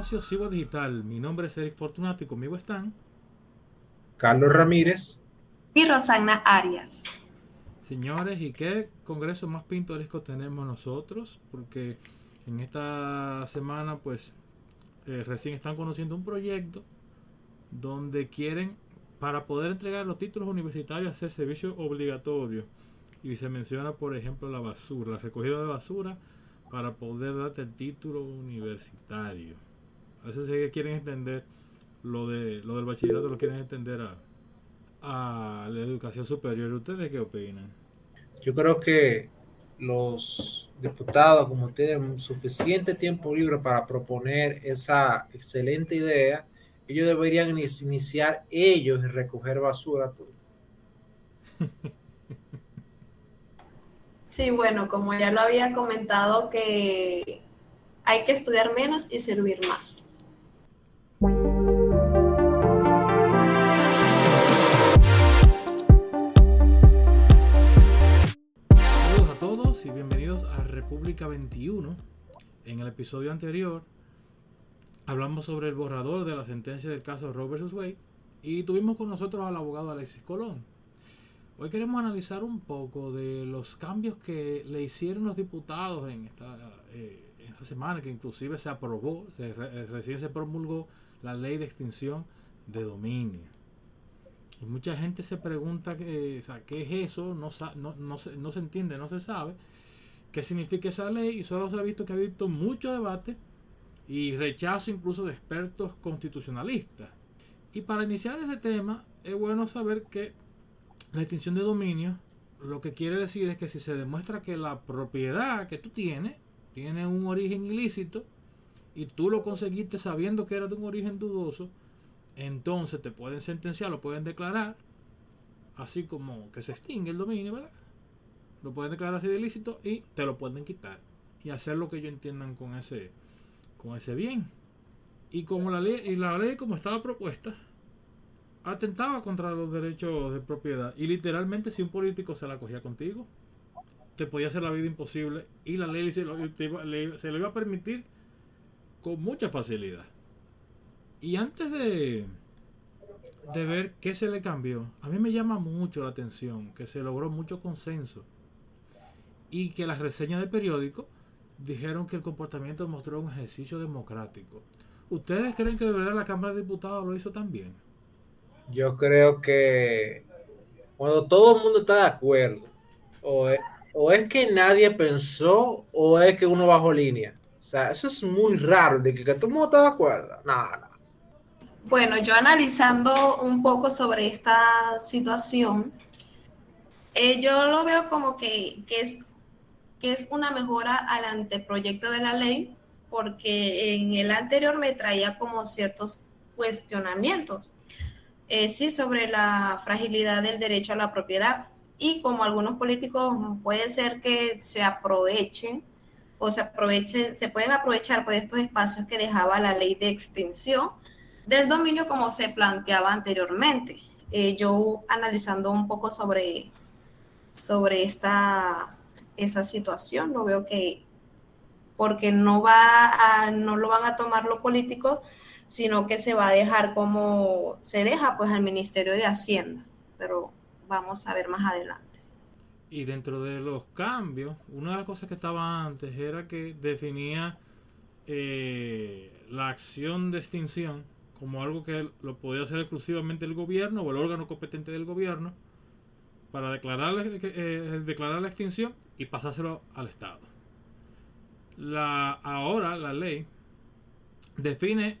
Espacio Sigua Digital. Mi nombre es Eric Fortunato y conmigo están Carlos Ramírez y Rosana Arias. Señores, ¿y qué congreso más pintoresco tenemos nosotros? Porque en esta semana, pues, eh, recién están conociendo un proyecto donde quieren, para poder entregar los títulos universitarios, hacer servicio obligatorio. Y se menciona, por ejemplo, la basura, la recogida de basura para poder darte el título universitario. A veces que quieren extender lo de lo del bachillerato, lo quieren extender a, a la educación superior. ¿Ustedes qué opinan? Yo creo que los diputados, como tienen suficiente tiempo libre para proponer esa excelente idea, ellos deberían iniciar ellos y recoger basura. Sí, bueno, como ya lo había comentado, que hay que estudiar menos y servir más. Y bienvenidos a República 21. En el episodio anterior hablamos sobre el borrador de la sentencia del caso Roe vs. Wade y tuvimos con nosotros al abogado Alexis Colón. Hoy queremos analizar un poco de los cambios que le hicieron los diputados en esta, eh, esta semana, que inclusive se aprobó, se, recién se promulgó la ley de extinción de dominio. Y mucha gente se pregunta que, o sea, qué es eso, no, no, no, se, no se entiende, no se sabe qué significa esa ley y solo se ha visto que ha habido mucho debate y rechazo incluso de expertos constitucionalistas. Y para iniciar ese tema es bueno saber que la extinción de dominio lo que quiere decir es que si se demuestra que la propiedad que tú tienes tiene un origen ilícito y tú lo conseguiste sabiendo que era de un origen dudoso, entonces te pueden sentenciar, lo pueden declarar, así como que se extingue el dominio, ¿verdad? Lo pueden declarar así de ilícito y te lo pueden quitar y hacer lo que ellos entiendan con ese, con ese bien. Y como la ley, y la ley como estaba propuesta, atentaba contra los derechos de propiedad. Y literalmente si un político se la cogía contigo, te podía hacer la vida imposible y la ley se lo, se lo iba a permitir con mucha facilidad. Y antes de, de ver qué se le cambió, a mí me llama mucho la atención que se logró mucho consenso y que las reseñas de periódico dijeron que el comportamiento mostró un ejercicio democrático. ¿Ustedes creen que de verdad la Cámara de Diputados lo hizo también? Yo creo que cuando todo el mundo está de acuerdo, o es, o es que nadie pensó, o es que uno bajó línea. O sea, eso es muy raro, de que, todo el mundo está de acuerdo. Nada. Bueno, yo analizando un poco sobre esta situación, eh, yo lo veo como que, que, es, que es una mejora al anteproyecto de la ley, porque en el anterior me traía como ciertos cuestionamientos. Eh, sí sobre la fragilidad del derecho a la propiedad. Y como algunos políticos puede ser que se aprovechen o se aprovechen, se pueden aprovechar por estos espacios que dejaba la ley de extensión del dominio como se planteaba anteriormente. Eh, yo analizando un poco sobre, sobre esta, esa situación, lo veo que porque no, va a, no lo van a tomar los políticos sino que se va a dejar como se deja pues al Ministerio de Hacienda, pero vamos a ver más adelante. Y dentro de los cambios, una de las cosas que estaba antes era que definía eh, la acción de extinción como algo que lo podía hacer exclusivamente el gobierno o el órgano competente del gobierno para declarar, eh, declarar la extinción y pasárselo al Estado. La, ahora la ley define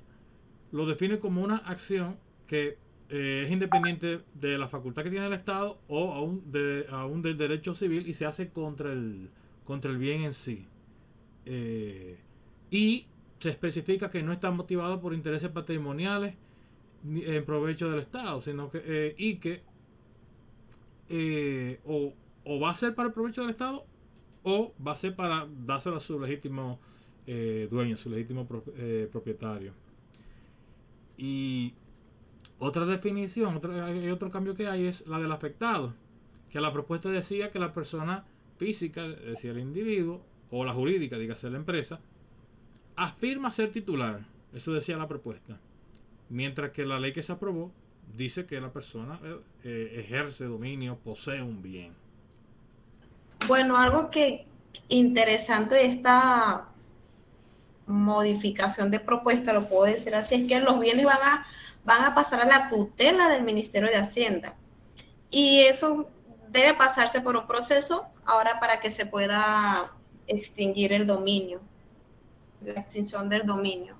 lo define como una acción que eh, es independiente de la facultad que tiene el Estado o aún, de, aún del derecho civil y se hace contra el, contra el bien en sí. Eh, y se especifica que no está motivado por intereses patrimoniales ni en provecho del Estado, sino que eh, y que o, o, va a ser para el provecho del Estado o va a ser para dárselo a su legítimo dueño, su legítimo propietario. Y otra definición, otro, otro cambio que hay es la del afectado, que la propuesta decía que la persona física, decía el individuo, o la jurídica, dígase la empresa, afirma ser titular, eso decía la propuesta, mientras que la ley que se aprobó dice que la persona eh, eh, ejerce dominio, posee un bien. Bueno, algo que interesante de esta modificación de propuesta, lo puedo decir así, es que los bienes van a, van a pasar a la tutela del Ministerio de Hacienda. Y eso debe pasarse por un proceso ahora para que se pueda extinguir el dominio, la extinción del dominio.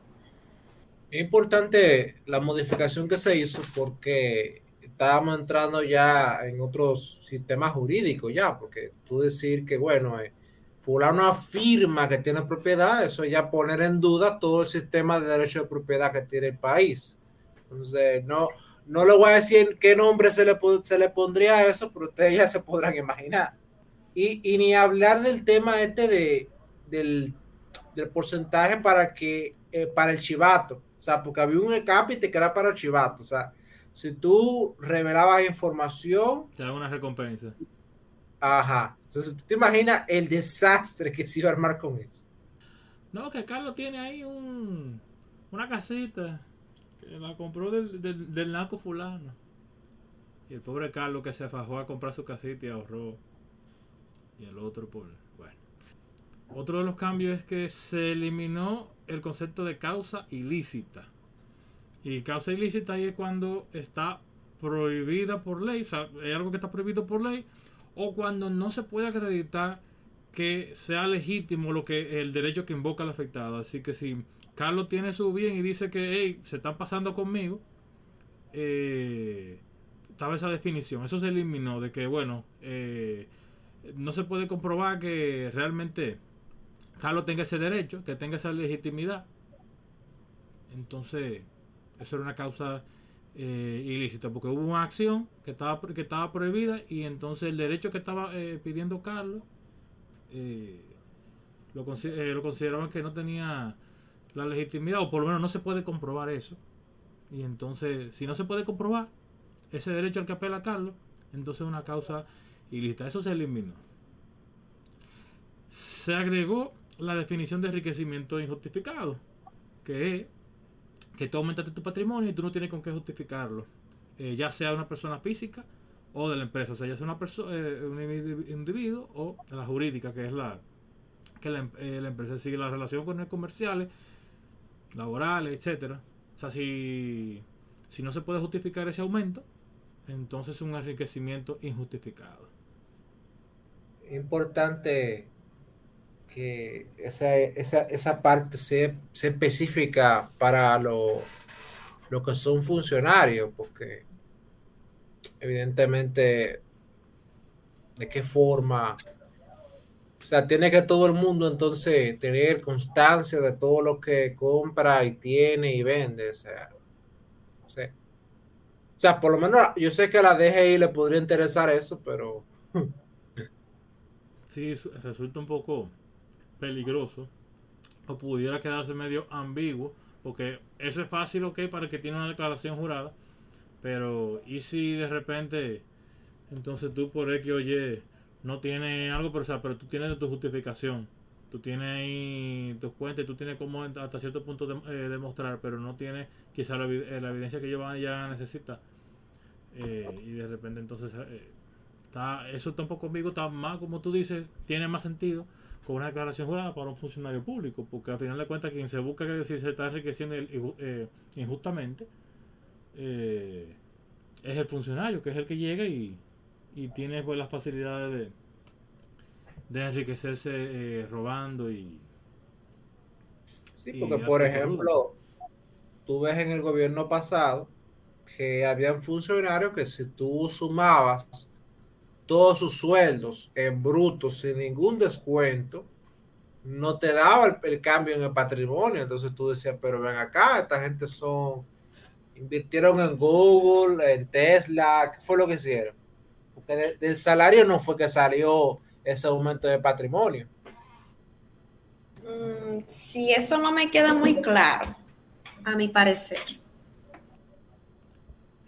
Es importante la modificación que se hizo porque estábamos entrando ya en otros sistemas jurídicos ya, porque tú decir que, bueno, eh, fulano afirma que tiene propiedad, eso ya poner en duda todo el sistema de derecho de propiedad que tiene el país. Entonces, no, no le voy a decir qué nombre se le, se le pondría a eso, pero ustedes ya se podrán imaginar. Y, y ni hablar del tema este de, del, del porcentaje para que eh, para el chivato. O sea, porque había un capite que era para el chivato. O sea, si tú revelabas información. Te da una recompensa. Ajá. Entonces, ¿tú te imaginas el desastre que se iba a armar con eso? No, que Carlos tiene ahí un, una casita que la compró del, del, del naco fulano. Y el pobre Carlos que se fajó a comprar su casita y ahorró. Y el otro por... Otro de los cambios es que se eliminó el concepto de causa ilícita. Y causa ilícita ahí es cuando está prohibida por ley, o sea, es algo que está prohibido por ley, o cuando no se puede acreditar que sea legítimo lo que el derecho que invoca el afectado. Así que si Carlos tiene su bien y dice que hey, se están pasando conmigo, eh, estaba esa definición. Eso se eliminó de que, bueno, eh, no se puede comprobar que realmente Carlos tenga ese derecho, que tenga esa legitimidad. Entonces, eso era una causa eh, ilícita, porque hubo una acción que estaba, que estaba prohibida y entonces el derecho que estaba eh, pidiendo Carlos eh, lo, lo consideraban que no tenía la legitimidad, o por lo menos no se puede comprobar eso. Y entonces, si no se puede comprobar ese derecho al que apela Carlos, entonces es una causa ilícita. Eso se eliminó. Se agregó la definición de enriquecimiento injustificado, que es que tú aumentaste tu patrimonio y tú no tienes con qué justificarlo, eh, ya sea una persona física o de la empresa, o sea, ya sea una persona, eh, un individuo o de la jurídica, que es la que la, eh, la, empresa sigue la relación con el comerciales, laborales, etcétera. O sea, si, si no se puede justificar ese aumento, entonces es un enriquecimiento injustificado. Importante que esa, esa, esa parte sea, sea, específica para lo, lo, que son funcionarios, porque evidentemente de qué forma, o sea, tiene que todo el mundo entonces tener constancia de todo lo que compra y tiene y vende, o sea, no sé. O sea, por lo menos yo sé que a la DGI le podría interesar eso, pero... Sí, resulta un poco peligroso o pudiera quedarse medio ambiguo porque eso es fácil ok para el que tiene una declaración jurada pero y si de repente entonces tú por X o Y no tienes algo pero, o sea, pero tú tienes tu justificación tú tienes ahí tus cuentas tú tienes como hasta cierto punto de, eh, demostrar pero no tienes quizá la, eh, la, evidencia que ellos ya necesita eh, y de repente entonces eh, está, eso está un poco ambiguo está más como tú dices tiene más sentido con una declaración jurada para un funcionario público, porque al final de cuentas quien se busca que si se está enriqueciendo eh, injustamente eh, es el funcionario, que es el que llega y, y tiene pues las facilidades de, de enriquecerse eh, robando y... Sí, porque y por ejemplo, tú ves en el gobierno pasado que habían funcionarios que si tú sumabas todos sus sueldos en bruto sin ningún descuento, no te daba el, el, cambio en el patrimonio. Entonces tú decías, pero ven acá, esta gente son, invirtieron en Google, en Tesla, ¿qué fue lo que hicieron? Porque de, del salario no fue que salió ese aumento de patrimonio. Mm, sí, eso no me queda muy claro, a mi parecer.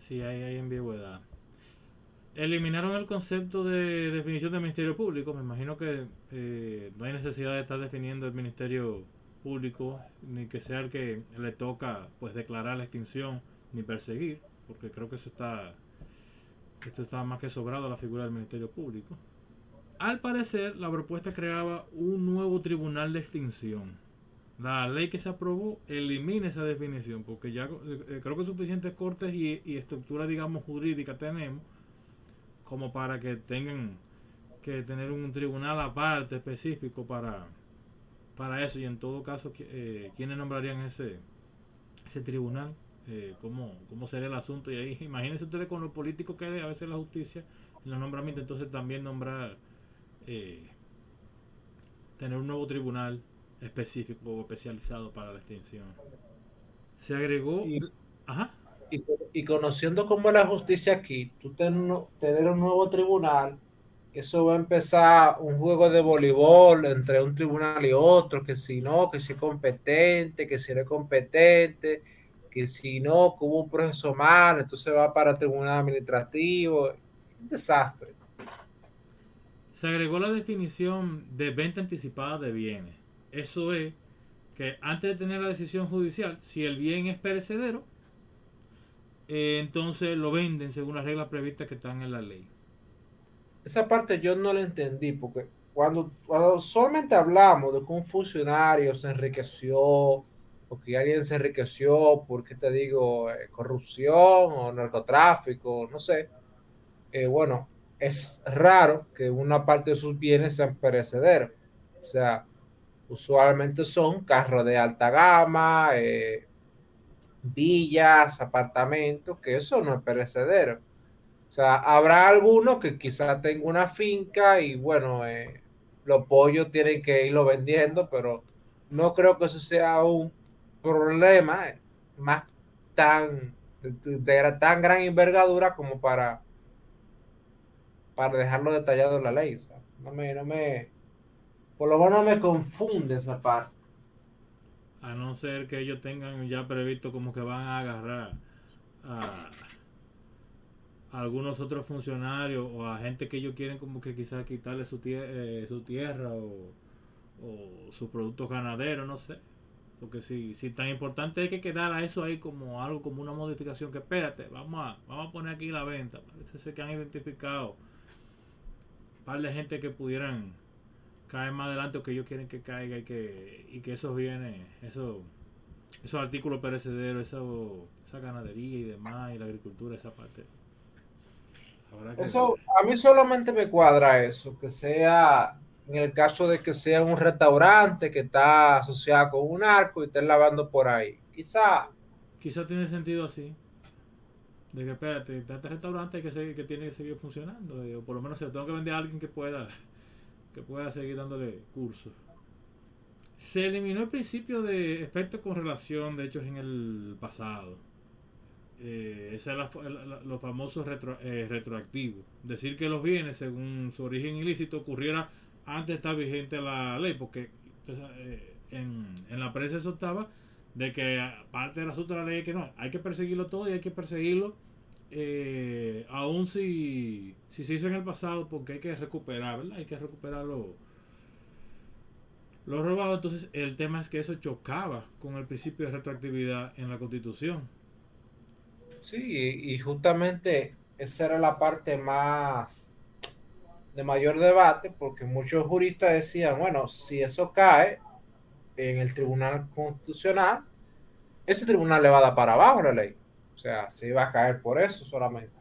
Sí, hay, hay ambigüedad eliminaron el concepto de definición del Ministerio Público. Me imagino que eh, no hay necesidad de estar definiendo el Ministerio público, ni que sea el que le toca pues declarar la extinción ni perseguir, porque creo que eso está, esto está más que sobrado a la figura del Ministerio Público. Al parecer, la propuesta creaba un nuevo tribunal de extinción. La ley que se aprobó elimina esa definición, porque ya eh, creo que suficientes cortes y, y estructura, digamos, jurídica tenemos como para que tengan que tener un tribunal aparte específico para, para eso. Y en todo caso eh, quiénes nombrarían ese ese tribunal eh, ¿cómo, cómo sería el asunto y ahí imagínense ustedes con los políticos que a veces la justicia en los nombramientos. Entonces también nombrar eh, tener un nuevo tribunal específico o especializado para la extinción. Se agregó ajá Y, conociendo cómo es la justicia aquí, tú ten- tener un nuevo tribunal, eso va a empezar un juego de voleibol entre un tribunal y otro, que si no, que si es competente, que si no es competente, que si no, que hubo un proceso mal, entonces va para el tribunal administrativo. Un desastre. Se agregó la definición de venta anticipada de bienes. Eso es que antes de tener la decisión judicial, si el bien es perecedero, eh, entonces lo venden según las reglas previstas que están en la ley. Esa parte yo no la entendí, porque cuando, solamente hablamos de que un funcionario se enriqueció, o que alguien se enriqueció por, ¿qué te digo?, eh, corrupción o narcotráfico, no sé, eh, bueno, es raro que una parte de sus bienes sean perecederos. O sea, usualmente son carros de alta gama, eh, villas, apartamentos, que eso no es perecedero. O sea, habrá alguno que quizás tenga una finca y bueno, eh, los pollos tienen que irlo vendiendo, pero no creo que eso sea un problema eh, más tan de, tan gran envergadura como para para dejarlo detallado en la ley. O sea, no me, no me, por lo menos me confunde esa parte. A no ser que ellos tengan ya previsto como que van a agarrar a, a algunos otros funcionarios o a gente que ellos quieren como que quizás quitarle su, tie- eh, su tierra o, o sus productos ganaderos, no sé. Porque si, si tan importante es que quedara eso ahí como algo, como una modificación, que espérate, vamos a, vamos a poner aquí la venta. Parece ser que han identificado un par de gente que pudieran caer más adelante o que ellos quieren que caiga y que, y que esos bienes, esos, esos artículos perecederos, eso, esa ganadería y demás, y la agricultura, esa parte. Que Eso, a mí solamente me cuadra eso, que sea, en el caso de que sea un restaurante que está asociado con un arco y estén lavando por ahí. Quizá, Quizás tiene sentido así. De que espérate, este restaurante que, se- que tiene que seguir funcionando. o por lo menos se lo tengo que vender a alguien que pueda, que pueda seguir dándole cursos. Se eliminó el principio de efectos con relación de hechos en el pasado. Eh, ese es los famosos retro- eh, retroactivos. Decir que los bienes, según su origen ilícito, ocurriera antes de estar vigente la ley, porque eh, en, en la prensa eso estaba de que parte del asunto de la ley es que no, hay que perseguirlo todo y hay que perseguirlo eh, aún si, si se hizo en el pasado porque hay que recuperar, ¿verdad? Hay que recuperar lo, lo robado. Entonces el tema es que eso chocaba con el principio de retroactividad en la constitución. sí, y, justamente esa era la parte más de mayor debate, porque muchos juristas decían, bueno, si eso cae en el Tribunal Constitucional, ese tribunal le va a dar para abajo la ley. O sea, se iba a caer por eso solamente.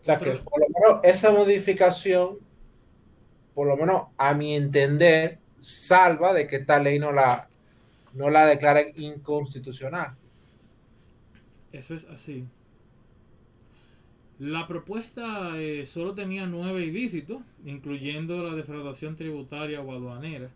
O sea que por lo menos esa modificación, por lo menos a mi entender, salva de que esta ley no la, no la declaren inconstitucional. Eso es así. La propuesta eh, solo tenía nueve ilícitos, incluyendo la defraudación tributaria o aduanera.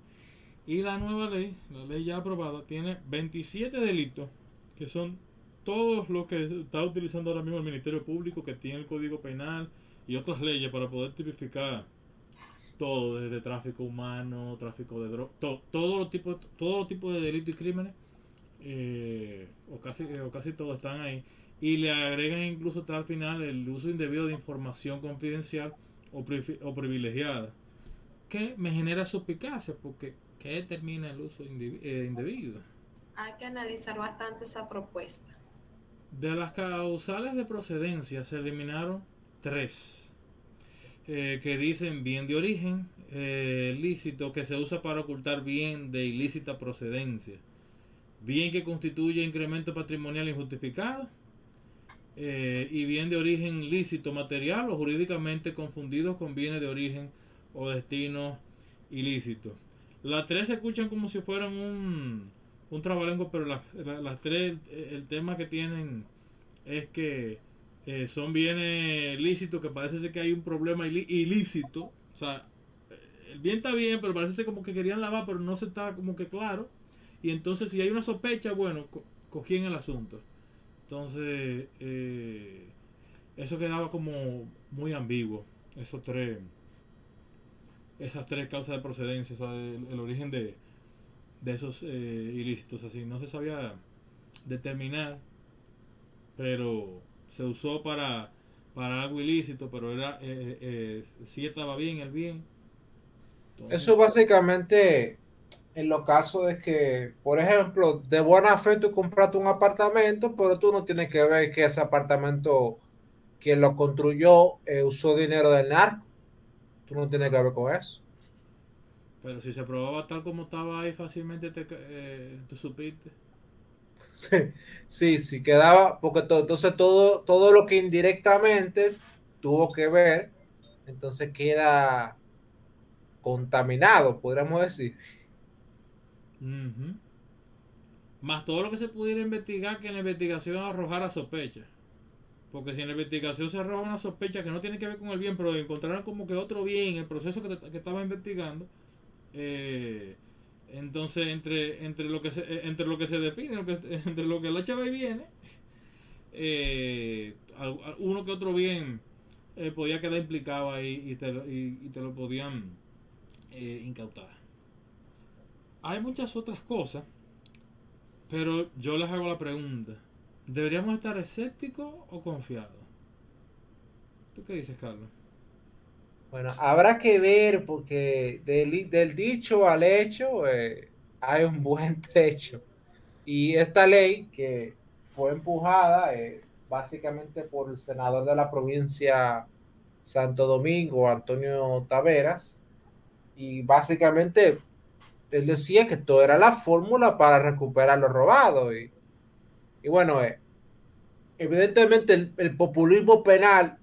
Y la nueva ley, la ley ya aprobada, tiene 27 delitos, que son todos los que está utilizando ahora mismo el Ministerio Público, que tiene el Código Penal y otras leyes para poder tipificar todo, desde tráfico humano, tráfico de drogas, to- todos los tipos todos los tipos de delitos y crímenes, eh, o, casi, o casi todos están ahí. Y le agregan incluso hasta al final el uso indebido de información confidencial o, o privilegiada, que me genera suspicacia, porque ¿Qué determina el uso eh, indebido? Hay que analizar bastante esa propuesta. De las causales de procedencia se eliminaron tres. Eh, que dicen bien de origen eh, lícito que se usa para ocultar bien de ilícita procedencia, bien que constituye incremento patrimonial injustificado eh, y bien de origen lícito material o jurídicamente confundidos con bienes de origen o destino ilícito. Las tres se escuchan como si fueran un, un trabalengo, pero las, tres, el tema que tienen es que eh, son bienes lícitos que parece ser que hay un problema ilícito. O sea, eh, el bien está bien, pero parece ser como que querían lavar, pero no se está como que claro. Y entonces si hay una sospecha, bueno, co en el asunto. Entonces, eh, eso quedaba como muy ambiguo. Esos tres, esas tres causas de procedencia, o sea, el, origen de, de esos ilícitos. Así, no se sabía determinar, pero se usó para, para algo ilícito, pero era eh, eh, sí estaba bien el bien. Eso básicamente en los casos de que, por ejemplo, de buena fe tú compraste un apartamento, pero tú no tienes que ver que ese apartamento, quien lo construyó, eh, usó dinero del narco. Tú no tienes que ver con eso. Pero si se probaba tal como estaba ahí, fácilmente te, tú supiste. Sí, sí, quedaba, porque entonces todo, todo lo que indirectamente tuvo que ver, entonces queda contaminado, podríamos decir. Más todo lo que se pudiera investigar que en la investigación arrojara sospecha. Porque si en la investigación se arroja una sospecha que no tiene que ver con el bien, pero encontraron como que otro bien en el proceso que, que estaba investigando, eh, entonces, entre, entre, lo, que se, eh, entre lo que se define, entre lo que la chave viene, eh, uno que otro bien podía quedar implicado ahí y te, y, te lo podían incautar. Hay muchas otras cosas, pero yo les hago la pregunta. ¿Deberíamos estar escépticos o confiados? ¿Tú qué dices, Carlos? Bueno, habrá que ver porque del, dicho al hecho eh, hay un buen trecho. Y esta ley que fue empujada eh, básicamente por el senador de la provincia Santo Domingo, Antonio Taveras, y básicamente él decía que todo era la fórmula para recuperar lo robado. Y, bueno, eh, evidentemente el populismo penal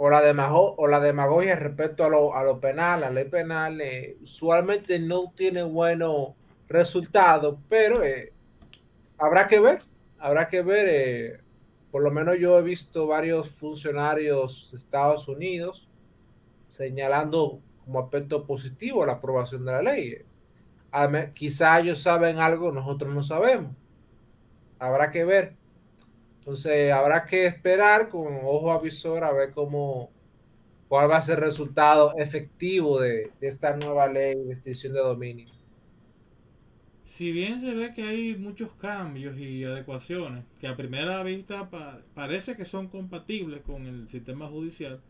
o la, demago, demagogia respecto a lo, a lo penal, a la ley penal, eh, usualmente no tiene buenos resultados, pero eh, habrá que ver, habrá que ver. Eh, por lo menos yo he visto varios funcionarios de Estados Unidos señalando como aspecto positivo la aprobación de la ley. quizá ellos saben algo, nosotros no sabemos. Habrá que ver. Entonces habrá que esperar con ojo avisor a ver cómo cuál va a ser el resultado efectivo de, esta nueva ley de extinción de dominio. Si bien se ve que hay muchos cambios y adecuaciones que a primera vista parece que son compatibles con el sistema judicial,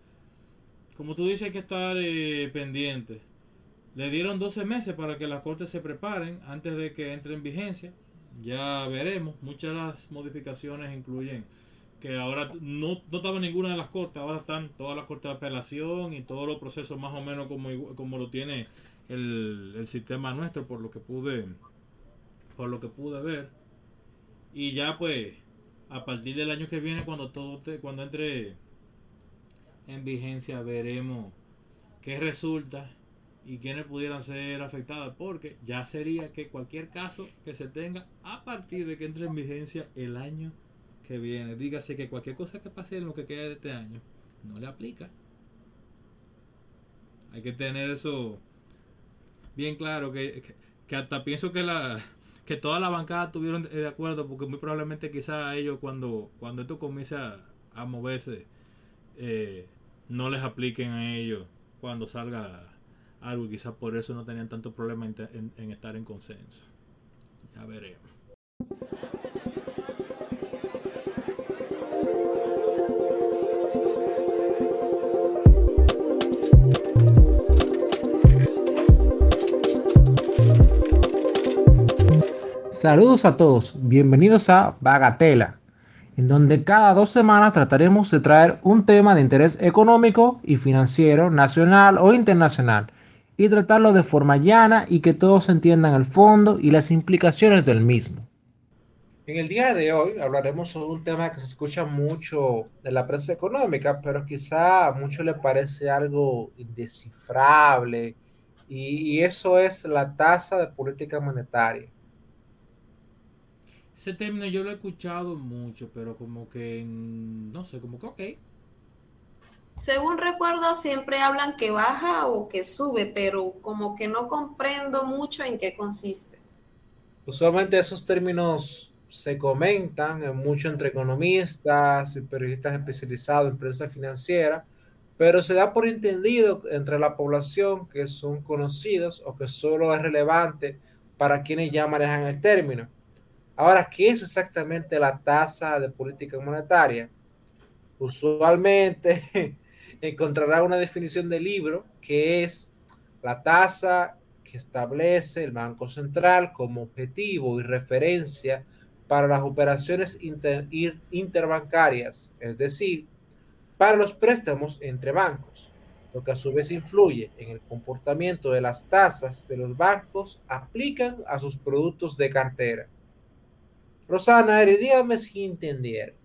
como tú dices hay que estar eh, pendiente. Le dieron 12 meses para que las cortes se preparen antes de que entre en vigencia ya veremos. Muchas las modificaciones incluyen que ahora no, no estaba ninguna de las cortes, ahora están todas las cortes de apelación y todos los procesos más o menos como, como lo tiene el, el sistema nuestro, por lo que pude por lo que pude ver. Y ya pues a partir del año que viene cuando todo cuando entre en vigencia veremos qué resulta y quienes pudieran ser afectadas, porque ya sería que cualquier caso que se tenga a partir de que entre en vigencia el año que viene, dígase que cualquier cosa que pase en lo que queda de este año no le aplica. Hay que tener eso bien claro, que, hasta pienso que la que toda la bancada estuvieron de acuerdo, porque muy probablemente quizá ellos cuando, cuando esto comience a, moverse, eh, no les apliquen a ellos cuando salga algo y quizás por eso no tenían tanto problema en, en estar en consenso. Ya veremos. Saludos a todos, bienvenidos a Bagatela, en donde cada dos semanas trataremos de traer un tema de interés económico y financiero, nacional o internacional, y tratarlo de forma llana y que todos entiendan el fondo y las implicaciones del mismo. En el día de hoy hablaremos sobre un tema que se escucha mucho en la prensa económica, pero quizá a muchos le parece algo indescifrable, y, eso es la tasa de política monetaria. Ese término yo lo he escuchado mucho, pero como que, no sé, como que ok. Según recuerdo, siempre hablan que baja o que sube, pero como que no comprendo mucho en qué consiste. Usualmente esos términos se comentan mucho entre economistas y periodistas especializados en prensa financiera, pero se da por entendido entre la población que son conocidos o que solo es relevante para quienes ya manejan el término. Ahora, ¿qué es exactamente la tasa de política monetaria? Usualmente encontrará una definición del libro que es la tasa que establece el Banco Central como objetivo y referencia para las operaciones interbancarias, es decir, para los préstamos entre bancos, lo que a su vez influye en el comportamiento de las tasas de los bancos aplican a sus productos de cartera. Rosana, dígame si entendieron.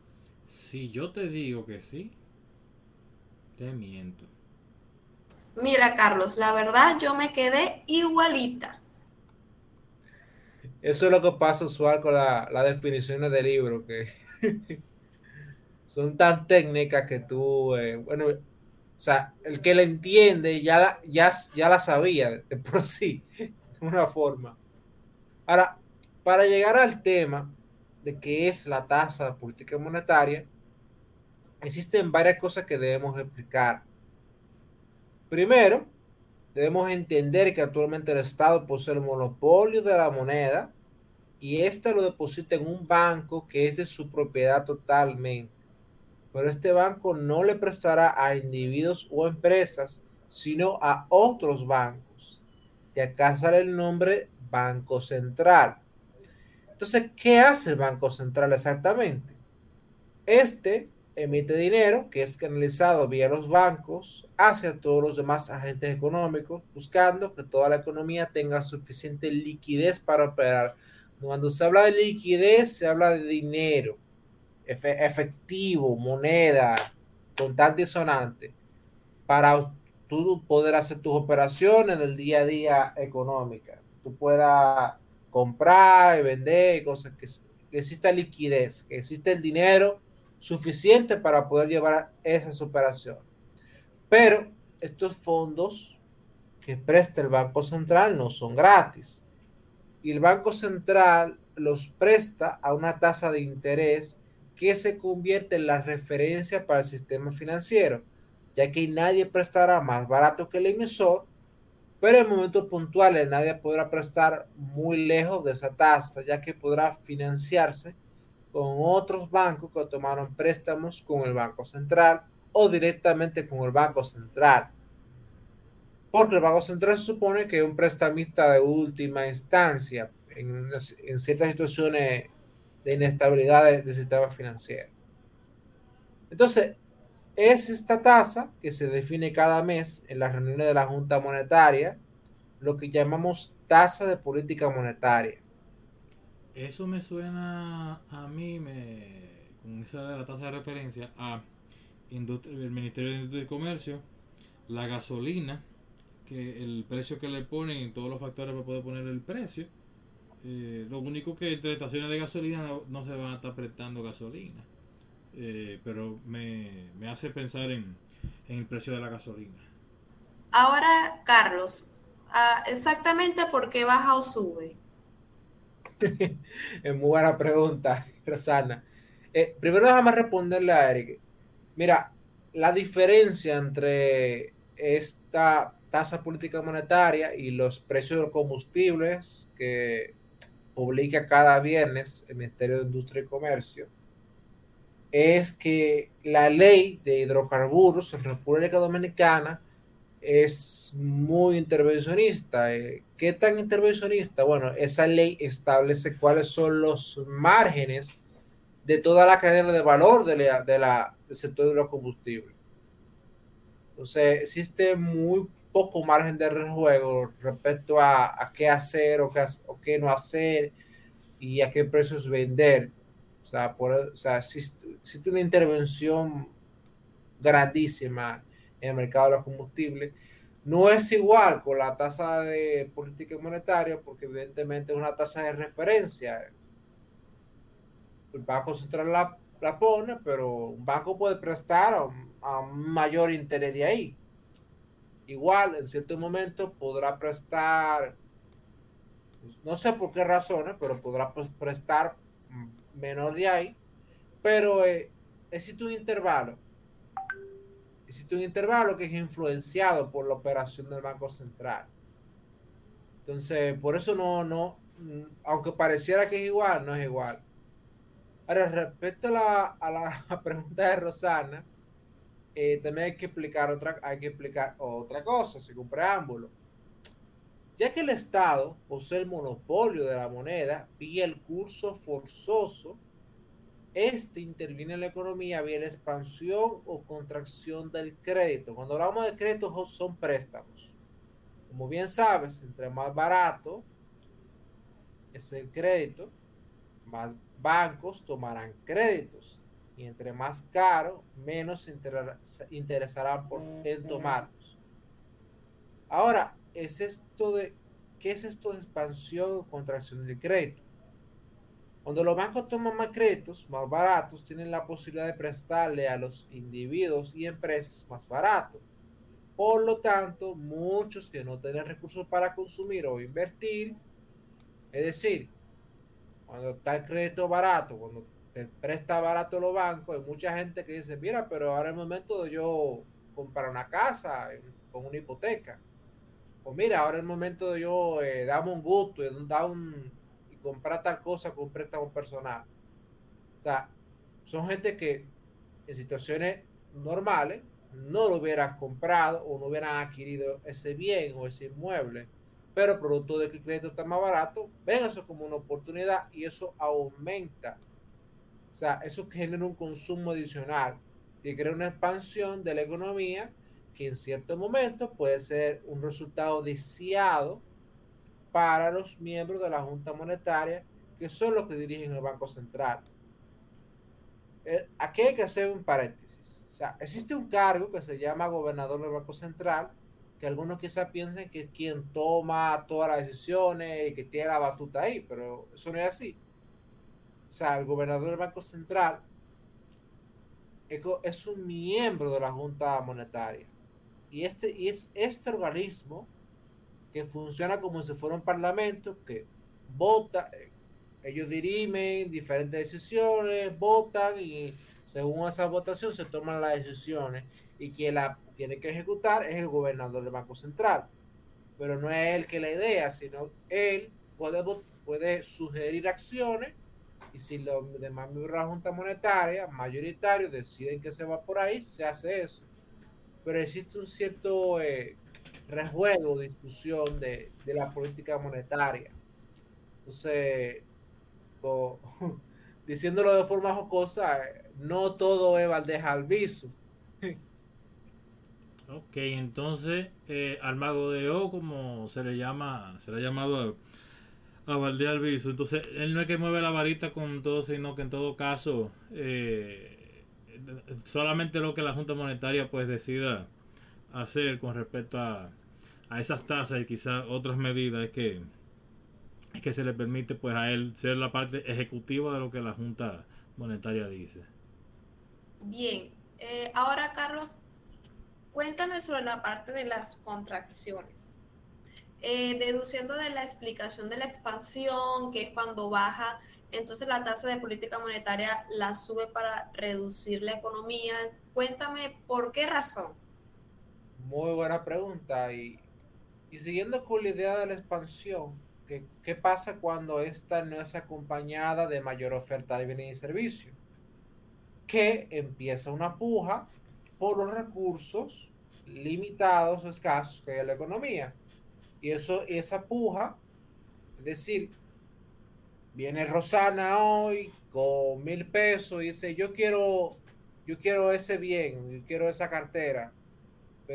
Si yo te digo que sí, miento. Mira, Carlos, la verdad yo me quedé igualita. Eso es lo que pasa usual con las definiciones del libro, que son tan técnicas que tú, eh, bueno, o sea, el que la entiende ya la, ya, ya la sabía de por sí, de una forma. Ahora, para llegar al tema de qué es la tasa de política monetaria, existen varias cosas que debemos explicar. Primero, debemos entender que actualmente el Estado posee el monopolio de la moneda y ésta lo deposita en un banco que es de su propiedad totalmente. Pero este banco no le prestará a individuos o empresas, sino a otros bancos. De acá sale el nombre Banco Central. Entonces, ¿qué hace el Banco Central exactamente? Este emite dinero que es canalizado vía los bancos hacia todos los demás agentes económicos, buscando que toda la economía tenga suficiente liquidez para operar cuando se habla de liquidez, se habla de dinero, efectivo, moneda, contante y sonante, para tú poder hacer tus operaciones del día a día económica. Tú puedas comprar y vender, cosas que, exista liquidez, que existe el dinero suficiente para poder llevar esas operaciones. Pero estos fondos que presta el Banco Central no son gratis y el Banco Central los presta a una tasa de interés que se convierte en la referencia para el sistema financiero, ya que nadie prestará más barato que el emisor, pero en momentos puntuales nadie podrá prestar muy lejos de esa tasa, ya que podrá financiarse con otros bancos que tomaron préstamos con el Banco Central o directamente con el Banco Central porque el Banco Central supone que es un prestamista de última instancia en, ciertas situaciones de inestabilidad del sistema financiero. Entonces, es esta tasa que se define cada mes en las reuniones de la Junta Monetaria, lo que llamamos tasa de política monetaria. Eso me suena a mí, me, con esa de la tasa de referencia, a el Ministerio de Industria y Comercio, la gasolina, que el precio que le ponen todos los factores para poder poner el precio. Eh, lo único que entre estaciones de gasolina no, se van a estar prestando gasolina. Eh, pero me, hace pensar en, el precio de la gasolina. Ahora, Carlos, ah, exactamente por qué baja o sube. es muy buena pregunta, Rosana. Eh, primero déjame responderle a Eric. Mira, la diferencia entre esta tasa política monetaria y los precios de los combustibles que publica cada viernes el Ministerio de Industria y Comercio es que la ley de hidrocarburos en República Dominicana es muy intervencionista. Eh, ¿Qué tan intervencionista? Bueno, esa ley establece cuáles son los márgenes de toda la cadena de valor de la, de la, del sector de los combustibles. Entonces, existe muy poco margen de rejuego respecto a, qué hacer o qué, o qué, no hacer y a qué precios vender. O sea, por, o sea existe, existe una intervención grandísima en el mercado de los combustibles. No es igual con la tasa de política monetaria porque evidentemente es una tasa de referencia. El Banco Central la, la pone, pero un banco puede prestar a, a mayor interés de ahí. Igual, en cierto momento podrá prestar, pues, no sé por qué razones, pero podrá prestar menor de ahí, pero eh, existe un intervalo. Existe un intervalo que es influenciado por la operación del Banco Central. Entonces, por eso no, no, aunque pareciera que es igual, no es igual. Ahora, respecto a la, a la pregunta de Rosana, eh, también hay que explicar otra, hay que explicar otra cosa, según preámbulo. Ya que el Estado posee el monopolio de la moneda vía el curso forzoso, este interviene en la economía vía la expansión o contracción del crédito. Cuando hablamos de créditos son préstamos. Como bien sabes, entre más barato es el crédito, más bancos tomarán créditos y entre más caro, menos se interesarán por, en tomarlos. Ahora, ¿es esto de, ¿qué es esto de expansión o contracción del crédito? Cuando los bancos toman más créditos, más baratos, tienen la posibilidad de prestarle a los individuos y empresas más barato. Por lo tanto, muchos que no tienen recursos para consumir o invertir, es decir, cuando está el crédito barato, cuando te presta barato los bancos, hay mucha gente que dice, mira, pero ahora es el momento de yo comprar una casa con una hipoteca. O mira, ahora es el momento de yo eh, darme un gusto y, dar un, comprar tal cosa con un préstamo personal. O sea, son gente que en situaciones normales no lo hubieran comprado o no hubieran adquirido ese bien o ese inmueble, pero producto de que el crédito está más barato, ven eso como una oportunidad y eso aumenta o sea, eso genera un consumo adicional y crea una expansión de la economía que en cierto momento puede ser un resultado deseado para los miembros de la Junta Monetaria, que son los que dirigen el Banco Central. Eh, aquí hay que hacer un paréntesis. O sea, existe un cargo que se llama gobernador del Banco Central, que algunos quizás piensen que es quien toma todas las decisiones y que tiene la batuta ahí, pero eso no es así o sea, el gobernador del Banco Central es un miembro de la Junta Monetaria. Y, este, y es este organismo que funciona como si fuera un parlamento que vota, eh, ellos dirimen diferentes decisiones, votan y según esa votación se toman las decisiones y quien la tiene que ejecutar es el gobernador del Banco Central. Pero no es él que la idea, sino él puede, puede sugerir acciones y si los demás miembros de la Junta Monetaria, mayoritarios, deciden que se va por ahí, se hace eso. Pero existe un cierto eh, rejuego, discusión de, de, la política monetaria. Entonces, diciéndolo de forma jocosa, no todo es Valdez Alviso. ok, entonces, eh, al mago de O, como se le llama, se le ha llamado a Valdear Viso. Entonces, él no es que mueve la varita con todo, sino que en todo caso, eh, solamente lo que la Junta Monetaria pues decida hacer con respecto a, a esas tasas y quizás otras medidas es que, es que se le permite pues a él ser la parte ejecutiva de lo que la Junta Monetaria dice. Bien, eh, ahora Carlos, cuéntanos sobre la parte de las contracciones. Eh, deduciendo de la explicación de la expansión, que es cuando baja, entonces la tasa de política monetaria la sube para reducir la economía. Cuéntame por qué razón. Muy buena pregunta. Y, y siguiendo con la idea de la expansión, ¿qué, ¿qué pasa cuando esta no es acompañada de mayor oferta de bienes y servicios? Que empieza una puja por los recursos limitados o escasos que hay en la economía. Y eso, esa puja, es decir, viene Rosana hoy con mil pesos y dice, yo quiero, yo quiero ese bien, yo quiero esa cartera.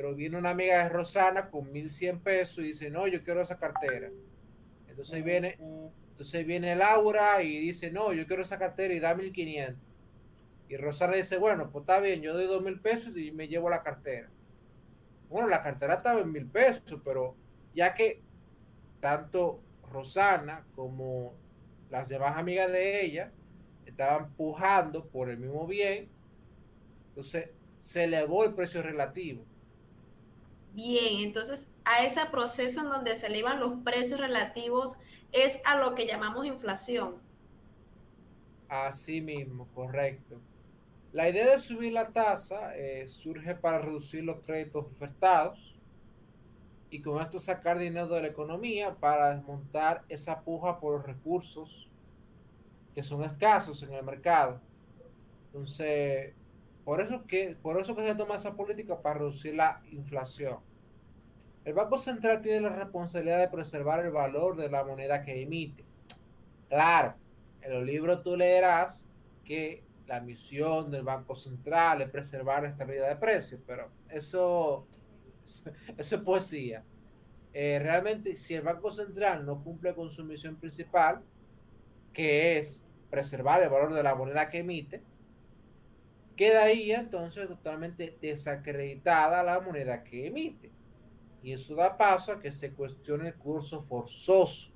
Pero viene una amiga de Rosana con mil cien pesos y dice, no, yo quiero esa cartera. Entonces viene, entonces viene Laura y dice, no, yo quiero esa cartera y da mil quinientos. Y Rosana dice, bueno, pues está bien, yo doy dos mil pesos y me llevo la cartera. Bueno, la cartera estaba en mil pesos, pero ya que tanto Rosana como las demás amigas de ella estaban pujando por el mismo bien, entonces se elevó el precio relativo. Bien, entonces a ese proceso en donde se elevan los precios relativos es a lo que llamamos inflación. Así mismo, correcto. La idea de subir la tasa eh, surge para reducir los créditos ofertados y con esto sacar dinero de la economía para desmontar esa puja por los recursos que son escasos en el mercado. Entonces, por eso que, por eso que se toma esa política para reducir la inflación. El Banco Central tiene la responsabilidad de preservar el valor de la moneda que emite. Claro, en los libros tú leerás que la misión del Banco Central es preservar la estabilidad de precios, pero eso, eso es poesía. Eh, realmente, si el Banco Central no cumple con su misión principal, que es preservar el valor de la moneda que emite, queda ahí entonces totalmente desacreditada la moneda que emite. Y eso da paso a que se cuestione el curso forzoso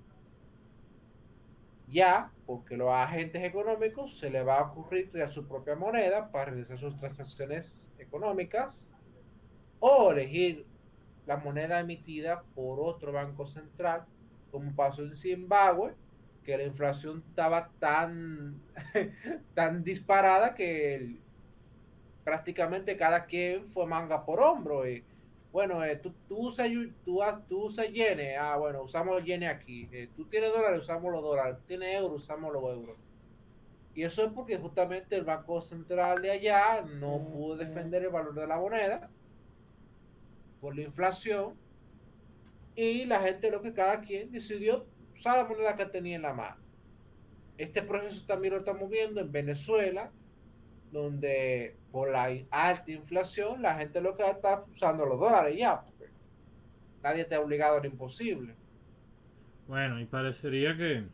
ya, porque los agentes económicos se les va a ocurrir crear su propia moneda para realizar sus transacciones económicas o elegir la moneda emitida por otro banco central, como pasó en Zimbabue, que la inflación estaba tan, tan disparada que prácticamente cada quien fue manga por hombro. Y, bueno, eh, tú, tú, usas, tú, tú usas yenes, ah, bueno, usamos yenes aquí. Eh, tú tienes dólares, usamos los dólares. Tú tienes euros, usamos los euros. Y eso es porque justamente el Banco Central de allá no pudo defender el valor de la moneda por la inflación. Y la gente, lo que cada quien decidió usar la moneda que tenía en la mano. Este proceso también lo estamos viendo en Venezuela, donde por la alta inflación la gente lo que está usando los dólares ya, porque nadie te ha obligado a lo imposible. Bueno, y parecería que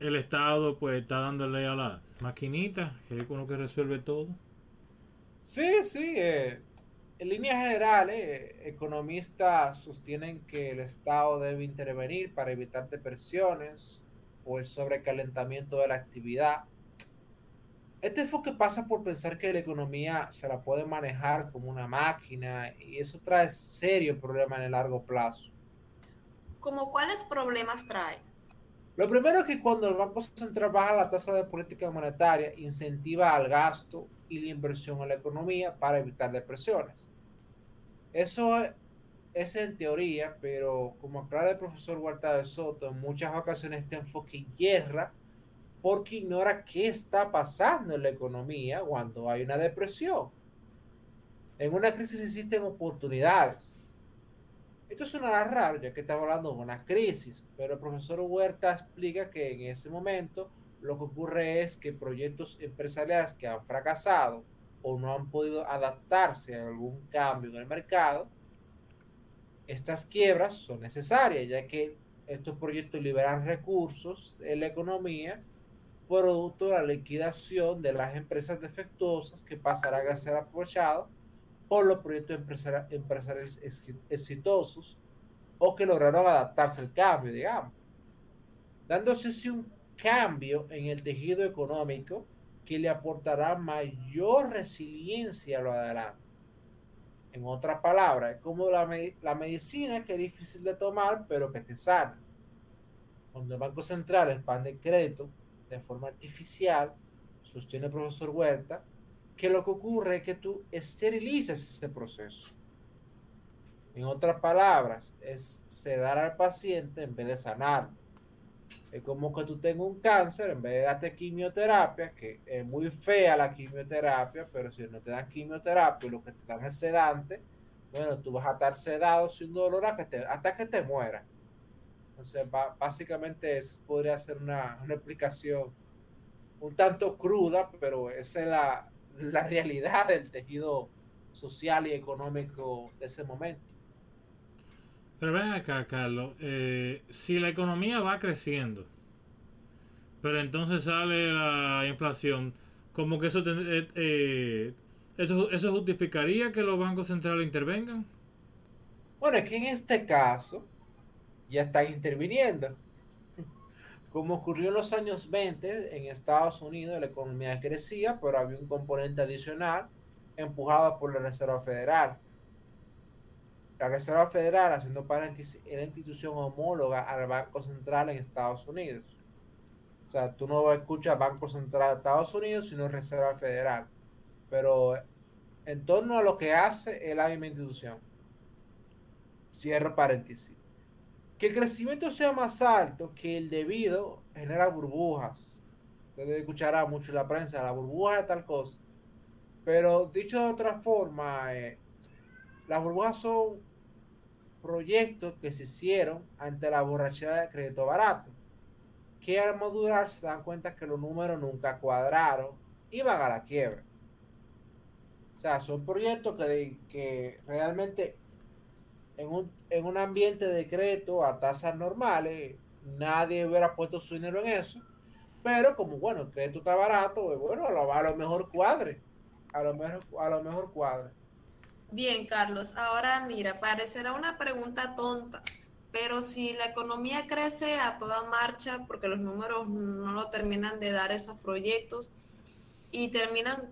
el Estado pues está dándole a la maquinita, que es con lo que resuelve todo. Sí, sí. Eh, en líneas generales, eh, economistas sostienen que el Estado debe intervenir para evitar depresiones o el sobrecalentamiento de la actividad este enfoque pasa por pensar que la economía se la puede manejar como una máquina y eso trae serios problemas en el largo plazo. ¿Cómo cuáles problemas trae? Lo primero es que cuando el Banco Central baja la tasa de política monetaria, incentiva al gasto y la inversión en la economía para evitar depresiones. Eso es en teoría, pero como aclara el profesor Huerta de Soto, en muchas ocasiones este enfoque hierra porque ignora qué está pasando en la economía cuando hay una depresión. En una crisis existen oportunidades. Esto suena raro ya que estamos hablando de una crisis, pero el profesor Huerta explica que en ese momento lo que ocurre es que proyectos empresariales que han fracasado o no han podido adaptarse a algún cambio en el mercado, estas quiebras son necesarias, ya que estos proyectos liberan recursos en la economía producto de la liquidación de las empresas defectuosas que pasarán a ser aprovechados por los proyectos empresariales exitosos o que lograron adaptarse al cambio, digamos, dándose así un cambio en el tejido económico que le aportará mayor resiliencia a lo adelante. En otras palabras, es como la, la medicina que es difícil de tomar, pero que te sana. Cuando el Banco Central expande el crédito de forma artificial, sostiene el profesor Huerta, que lo que ocurre es que tú esterilizas este proceso. En otras palabras, es sedar al paciente en vez de sanar. Es como que tú tengas un cáncer, en vez de darte quimioterapia, que es muy fea la quimioterapia, pero si no te dan quimioterapia, lo que te dan es sedante, bueno, tú vas a estar sedado sin dolor hasta que te, hasta que te mueras. Entonces, básicamente podría ser una, una, explicación un tanto cruda, pero esa es la, la realidad del tejido social y económico de ese momento. Pero ven acá, Carlos, eh, si la economía va creciendo, pero entonces sale la inflación, como que eso, eh, eh, eso, eso justificaría que los bancos centrales intervengan. Bueno, es que en este caso ya están interviniendo. Como ocurrió en los años 20 en Estados Unidos, la economía crecía, pero había un componente adicional empujado por la Reserva Federal la Reserva Federal, haciendo paréntesis, es la institución homóloga al Banco Central en Estados Unidos. O sea, tú no escuchas Banco Central de Estados Unidos, sino Reserva Federal. Pero en torno a lo que hace es la misma institución. Cierro paréntesis. Que el crecimiento sea más alto que el debido genera burbujas. Ustedes escuchará mucho en la prensa, la burbuja de tal cosa. Pero dicho de otra forma, eh, las burbujas son proyectos que se hicieron ante la borrachera de crédito barato, que al modular se dan cuenta que los números nunca cuadraron y van a la quiebra. O sea, son proyectos que, que realmente en un, en un ambiente de crédito a tasas normales, nadie hubiera puesto su dinero en eso. Pero como bueno, el crédito está barato, bueno, a lo, mejor cuadre. A lo mejor, a lo mejor cuadre. Bien, Carlos. Ahora mira, parecerá una pregunta tonta, pero si la economía crece a toda marcha porque los números no lo terminan de dar esos proyectos y terminan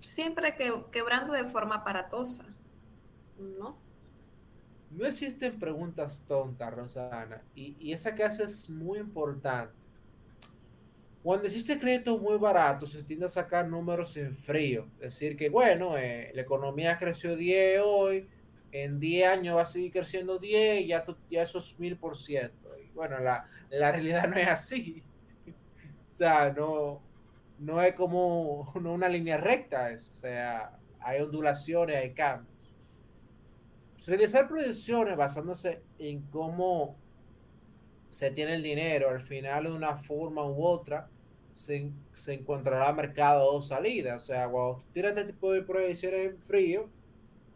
siempre que, quebrando de forma aparatosa, ¿no? No existen preguntas tontas, Rosana, y, y esa que es muy importante. Cuando existe crédito muy barato, se tiende a sacar números en frío. Decir, que bueno, eh, la economía creció 10 hoy, en 10 años va a seguir creciendo 10 y ya, ya eso es 1000%. Y bueno, la, realidad no es así. o sea, no, es como una línea recta. Es, o sea, hay ondulaciones, hay cambios. Realizar proyecciones basándose en cómo se tiene el dinero, al final de una forma u otra se, se encontrará mercado o salida. O sea, cuando tiras este tipo de proyecciones en frío,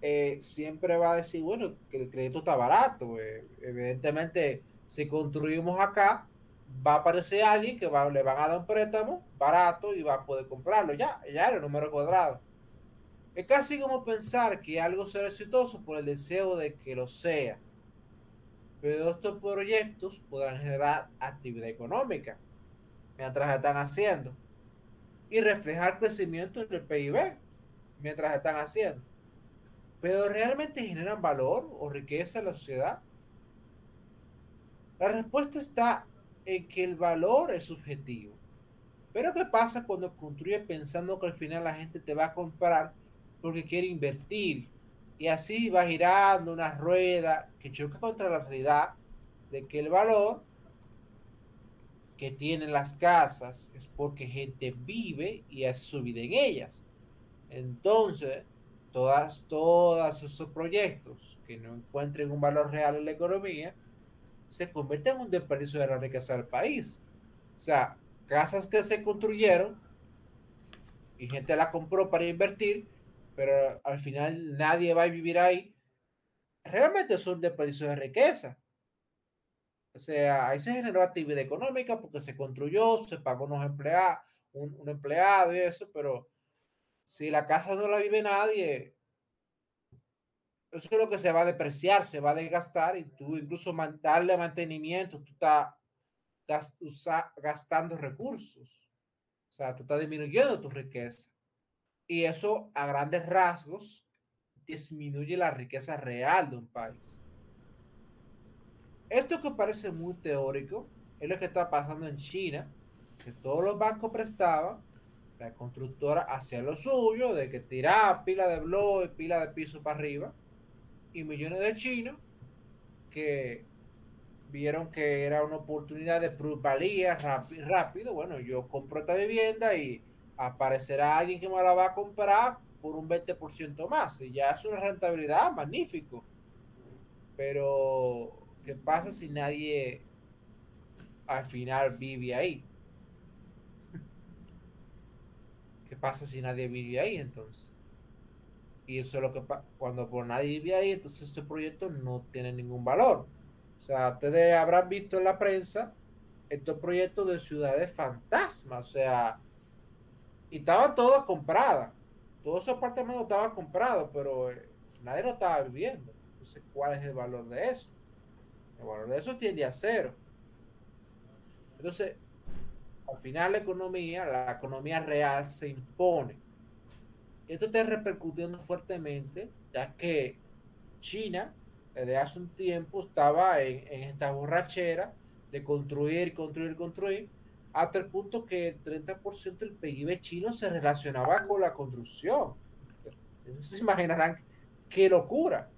eh, siempre va a decir, bueno, que el crédito está barato. Eh, evidentemente, si construimos acá, va a aparecer alguien que le van a dar un préstamo barato y va a poder comprarlo. Ya, ya el número cuadrado. Es casi como pensar que algo será exitoso por el deseo de que lo sea pero estos proyectos podrán generar actividad económica mientras están haciendo y reflejar crecimiento en el PIB mientras están haciendo. Pero realmente generan valor o riqueza en la sociedad. La respuesta está en que el valor es subjetivo. Pero ¿qué pasa cuando construyes pensando que al final la gente te va a comprar porque quiere invertir y así va girando una rueda que choca contra la realidad de que el valor que tienen las casas es porque gente vive y hace su vida en ellas. Entonces, todas, todos esos proyectos que no encuentren un valor real en la economía, se convierten en un desperdicio de la riqueza del país. O sea, casas que se construyeron y gente la compró para invertir, pero al final nadie va a vivir ahí, realmente es un desperdicio de riqueza. O sea, ahí se generó actividad económica porque se construyó, se pagó unos empleados, un, empleado y eso, pero si la casa no la vive nadie, eso es lo que se va a depreciar, se va a desgastar y tú incluso darle mantenimiento, tú estás gastando recursos. O sea, tú estás disminuyendo tu riqueza. Y eso a grandes rasgos disminuye la riqueza real de un país. Esto que parece muy teórico es lo que está pasando en China, que todos los bancos prestaban, la constructora hacía lo suyo, de que tiraba pila de blog, pila de piso para arriba, y millones de chinos que vieron que era una oportunidad de plusvalía rápido, bueno, yo compro esta vivienda y aparecerá alguien que me la va a comprar por un 20% más. Y ya es una rentabilidad magnífico. Pero, ¿qué pasa si nadie al final vive ahí? ¿Qué pasa si nadie vive ahí entonces? Y eso es lo que pasa. Cuando por nadie vive ahí, entonces este proyecto no tiene ningún valor. O sea, ustedes habrán visto en la prensa estos proyectos de ciudades fantasmas. O sea, y estaban todas compradas. Todos esos apartamentos estaban comprados, pero eh, nadie lo estaba viviendo. Entonces, ¿cuál es el valor de eso? El valor de eso tiende a cero. Entonces, al final la economía, la economía real se impone. Esto está repercutiendo fuertemente, ya que China desde hace un tiempo estaba en, en esta borrachera de construir, construir, construir, hasta el punto que el 30% del PIB chino se relacionaba con la construcción. se imaginarán qué locura.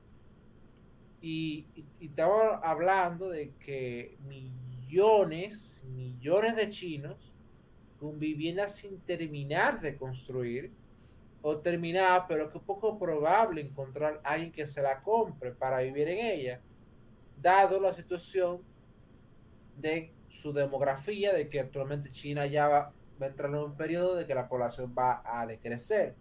Y, y, y, estaba hablando de que millones, millones de chinos con viviendas sin terminar de construir o terminada, pero que poco probable encontrar a alguien que se la compre para vivir en ella, dado la situación de su demografía, de que actualmente China ya va, va a entrar en un periodo de que la población va a decrecer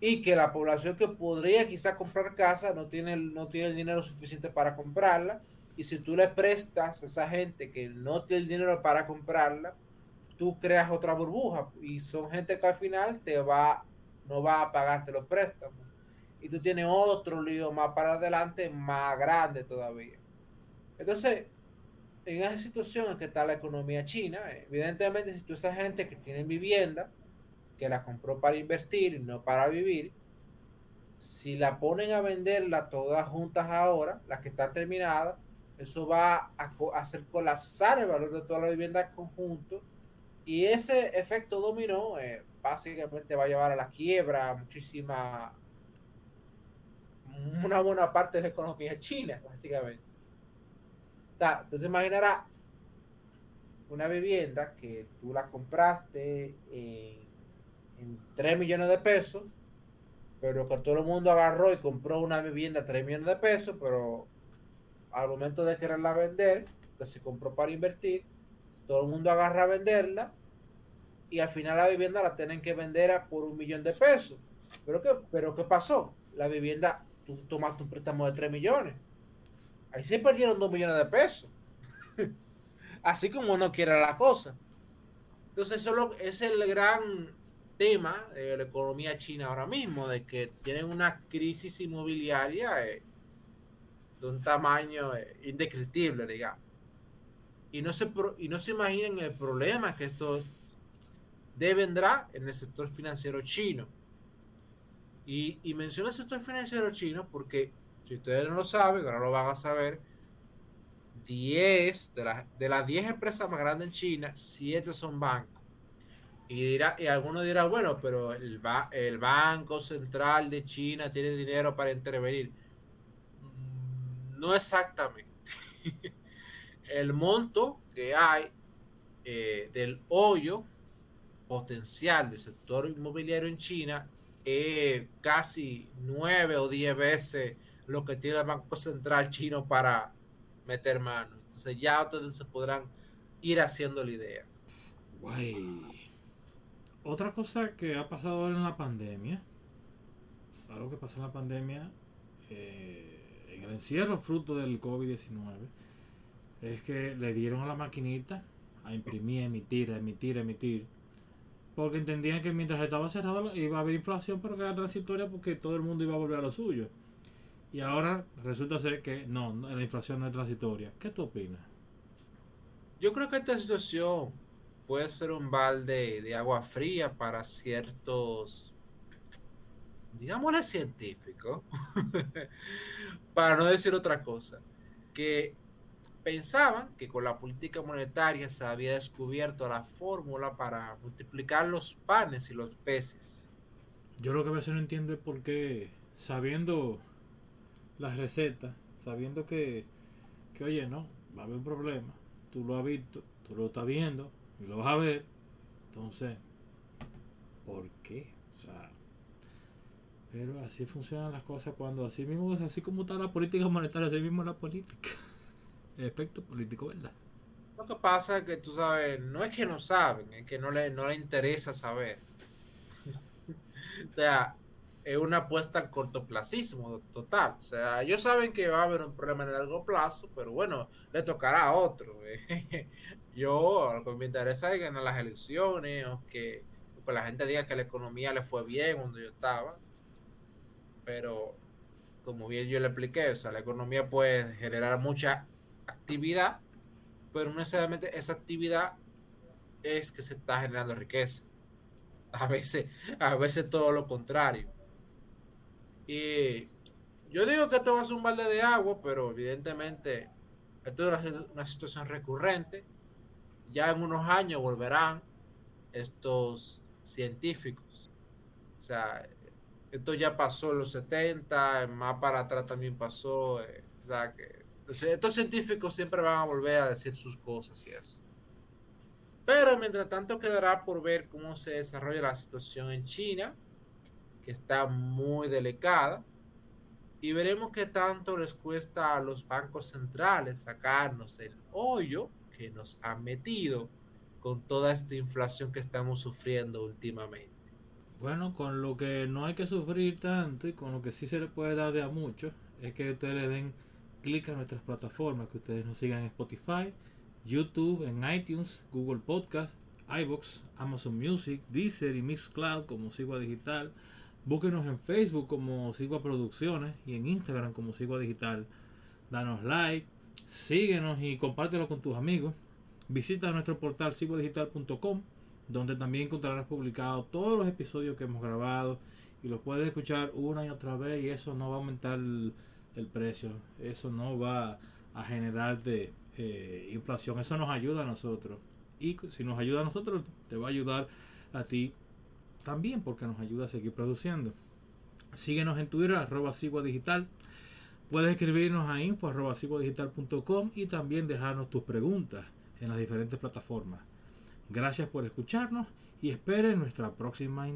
y que la población que podría quizá comprar casa no tiene, no tiene el dinero suficiente para comprarla y si tú le prestas a esa gente que no tiene el dinero para comprarla, tú creas otra burbuja y son gente que al final te va, no va a pagarte los préstamos. Y tú tienes otro lío más para adelante, más grande todavía. Entonces, en esa situación en que está la economía china, evidentemente si tú esa gente que tiene vivienda, que la compró para invertir y no para vivir, si la ponen a venderla todas juntas ahora, las que están terminadas, eso va a hacer colapsar el valor de toda la vivienda en conjunto. Y ese efecto dominó eh, básicamente va a llevar a la quiebra muchísima una buena parte de la economía china básicamente entonces imaginará una vivienda que tú la compraste en, en 3 millones de pesos pero que todo el mundo agarró y compró una vivienda a 3 millones de pesos pero al momento de quererla vender, que se compró para invertir, todo el mundo agarra a venderla y al final la vivienda la tienen que vender a por un millón de pesos. ¿Pero qué, pero ¿qué pasó? La vivienda, tú tomaste un préstamo de 3 millones. Ahí se perdieron 2 millones de pesos. Así como no quiere la cosa. Entonces, eso es el gran tema de la economía china ahora mismo, de que tienen una crisis inmobiliaria. Eh, de un tamaño eh, indescriptible, digamos. Y no, se, y no se imaginen el problema que esto vendrá en el sector financiero chino. Y, y menciono el sector financiero chino porque, si ustedes no lo saben, ahora lo van a saber, 10 de, la, de las 10 empresas más grandes en China, 7 son bancos. Y, dirá, y alguno dirá, bueno, pero el, el Banco Central de China tiene dinero para intervenir no exactamente. el monto que hay eh, del hoyo potencial del sector inmobiliario en China es casi nueve o diez veces lo que tiene el Banco Central chino para meter mano. Entonces ya ustedes se podrán ir haciendo la idea. Guay. Otra cosa que ha pasado ahora en la pandemia, algo que pasó en la pandemia, eh, en el encierro fruto del COVID-19 es que le dieron a la maquinita a imprimir, emitir, emitir, emitir. Porque entendían que mientras estaba cerrado iba a haber inflación, pero que era transitoria porque todo el mundo iba a volver a lo suyo. Y ahora resulta ser que no, la inflación no es transitoria. ¿Qué tú opinas? Yo creo que esta situación puede ser un balde de agua fría para ciertos digámosle científico, para no decir otra cosa, que pensaban que con la política monetaria se había descubierto la fórmula para multiplicar los panes y los peces. Yo lo que a veces no entiendo es por qué, sabiendo las recetas, sabiendo que, que, oye, no, va a haber un problema, tú lo has visto, tú lo estás viendo y lo vas a ver, entonces, ¿por qué? O sea, Pero así funcionan las cosas cuando así mismo, así como está la política monetaria, así mismo la política. El aspecto político, ¿verdad? Lo que pasa es que tú sabes, no es que no saben, es que no le, no le interesa saber. o sea, es una apuesta al cortoplacismo total. O sea, ellos saben que va a haber un problema en el largo plazo, pero bueno, le tocará a otro. Yo, lo que me interesa es ganar las elecciones, o que, que la gente diga que la economía le fue bien cuando yo estaba. Pero, como bien yo le expliqué, o sea, la economía puede generar mucha actividad, pero no necesariamente esa actividad es que se está generando riqueza. A veces, a veces todo lo contrario. Y yo digo que esto va a ser un balde de agua, pero evidentemente esto es una, situación recurrente. Ya en unos años volverán estos científicos. O sea, esto ya pasó en los 70, más para atrás también pasó. Eh, o sea, que estos científicos siempre van a volver a decir sus cosas y eso. Pero mientras tanto quedará por ver cómo se desarrolla la situación en China que está muy delicada. Y veremos qué tanto les cuesta a los bancos centrales sacarnos el hoyo que nos ha metido con toda esta inflación que estamos sufriendo últimamente. Bueno, con lo que no hay que sufrir tanto y con lo que sí se le puede dar de a mucho es que ustedes le den clic a nuestras plataformas, que ustedes nos sigan en Spotify, YouTube, en iTunes, Google Podcast, iBox, Amazon Music, Deezer y Mixcloud como Sigua Digital, Búsquenos en Facebook como Sigua Producciones y en Instagram como Sigua Digital. Danos like, síguenos y compártelo con tus amigos. Visita nuestro portal siguadigital.com donde también encontrarás publicados todos los episodios que hemos grabado y los puedes escuchar una y otra vez y eso no va a aumentar el, precio, eso no va a generar de eh, inflación, eso nos ayuda a nosotros y si nos ayuda a nosotros te va a ayudar a ti también porque nos ayuda a seguir produciendo. Síguenos en Twitter, arroba Digital. Puedes escribirnos a info arroba y también dejarnos tus preguntas en las diferentes plataformas. Gracias por escucharnos y esperen nuestra próxima.